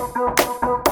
Look, look.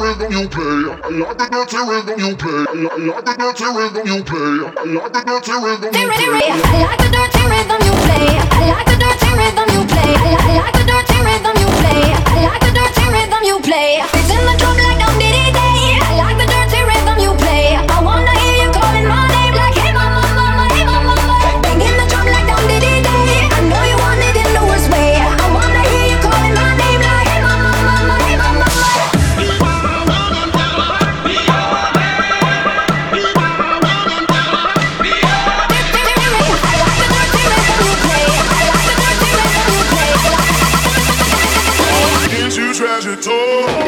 rhythm you play. I like the dirty rhythm you play. I like the dirty rhythm you play. I like the dirty rhythm you play. I like the dirty rhythm you play. it all.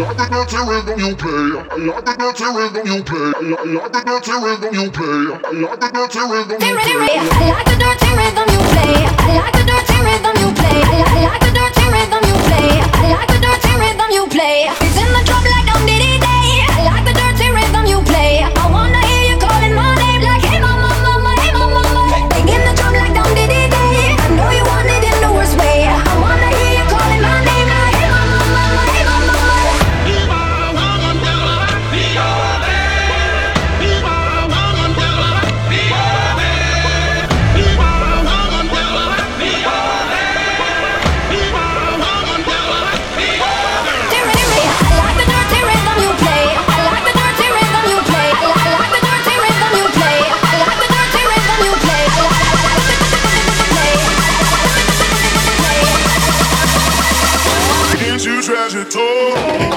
like the dirty rhythm you play. I like the dirty rhythm you play. I like the dirty rhythm you play. I like the dirty rhythm you play. I like the dirty rhythm you play. I like the dirty rhythm you play. I like the dirty rhythm you play. I like the dirty rhythm you play. It's in the. treasure tour.